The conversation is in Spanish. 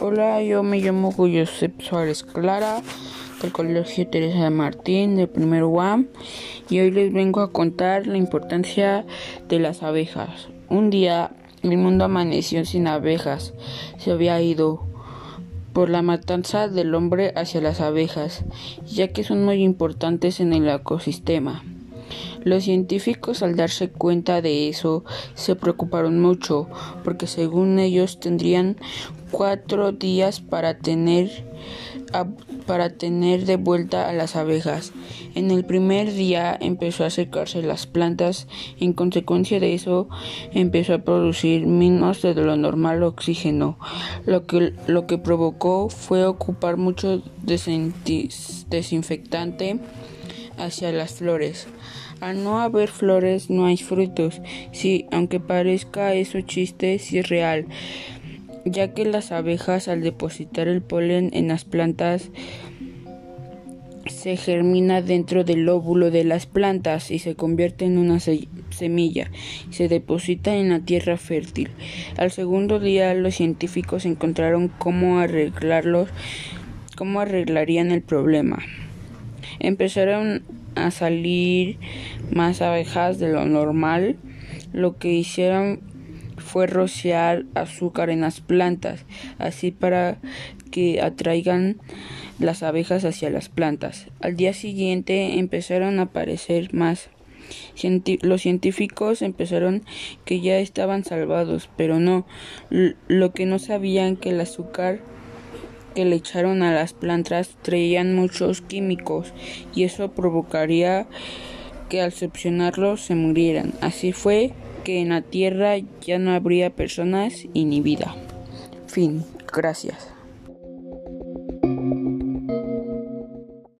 Hola, yo me llamo Josep Suárez Clara, del Colegio Teresa de Martín, del primer UAM, y hoy les vengo a contar la importancia de las abejas. Un día el mundo amaneció sin abejas, se había ido por la matanza del hombre hacia las abejas, ya que son muy importantes en el ecosistema. Los científicos al darse cuenta de eso se preocuparon mucho porque según ellos tendrían cuatro días para tener para tener de vuelta a las abejas. En el primer día empezó a secarse las plantas, en consecuencia de eso empezó a producir menos de lo normal oxígeno, lo que, lo que provocó fue ocupar mucho desinfectante hacia las flores. Al no haber flores no hay frutos. Sí, aunque parezca eso chiste, sí es real, ya que las abejas al depositar el polen en las plantas se germina dentro del óvulo de las plantas y se convierte en una semilla se deposita en la tierra fértil. Al segundo día los científicos encontraron cómo arreglarlos, cómo arreglarían el problema. Empezaron a salir más abejas de lo normal. Lo que hicieron fue rociar azúcar en las plantas, así para que atraigan las abejas hacia las plantas. Al día siguiente empezaron a aparecer más. los científicos empezaron que ya estaban salvados, pero no. lo que no sabían que el azúcar que le echaron a las plantas traían muchos químicos y eso provocaría que al succionarlos se murieran. Así fue que en la tierra ya no habría personas y ni vida. Fin. Gracias.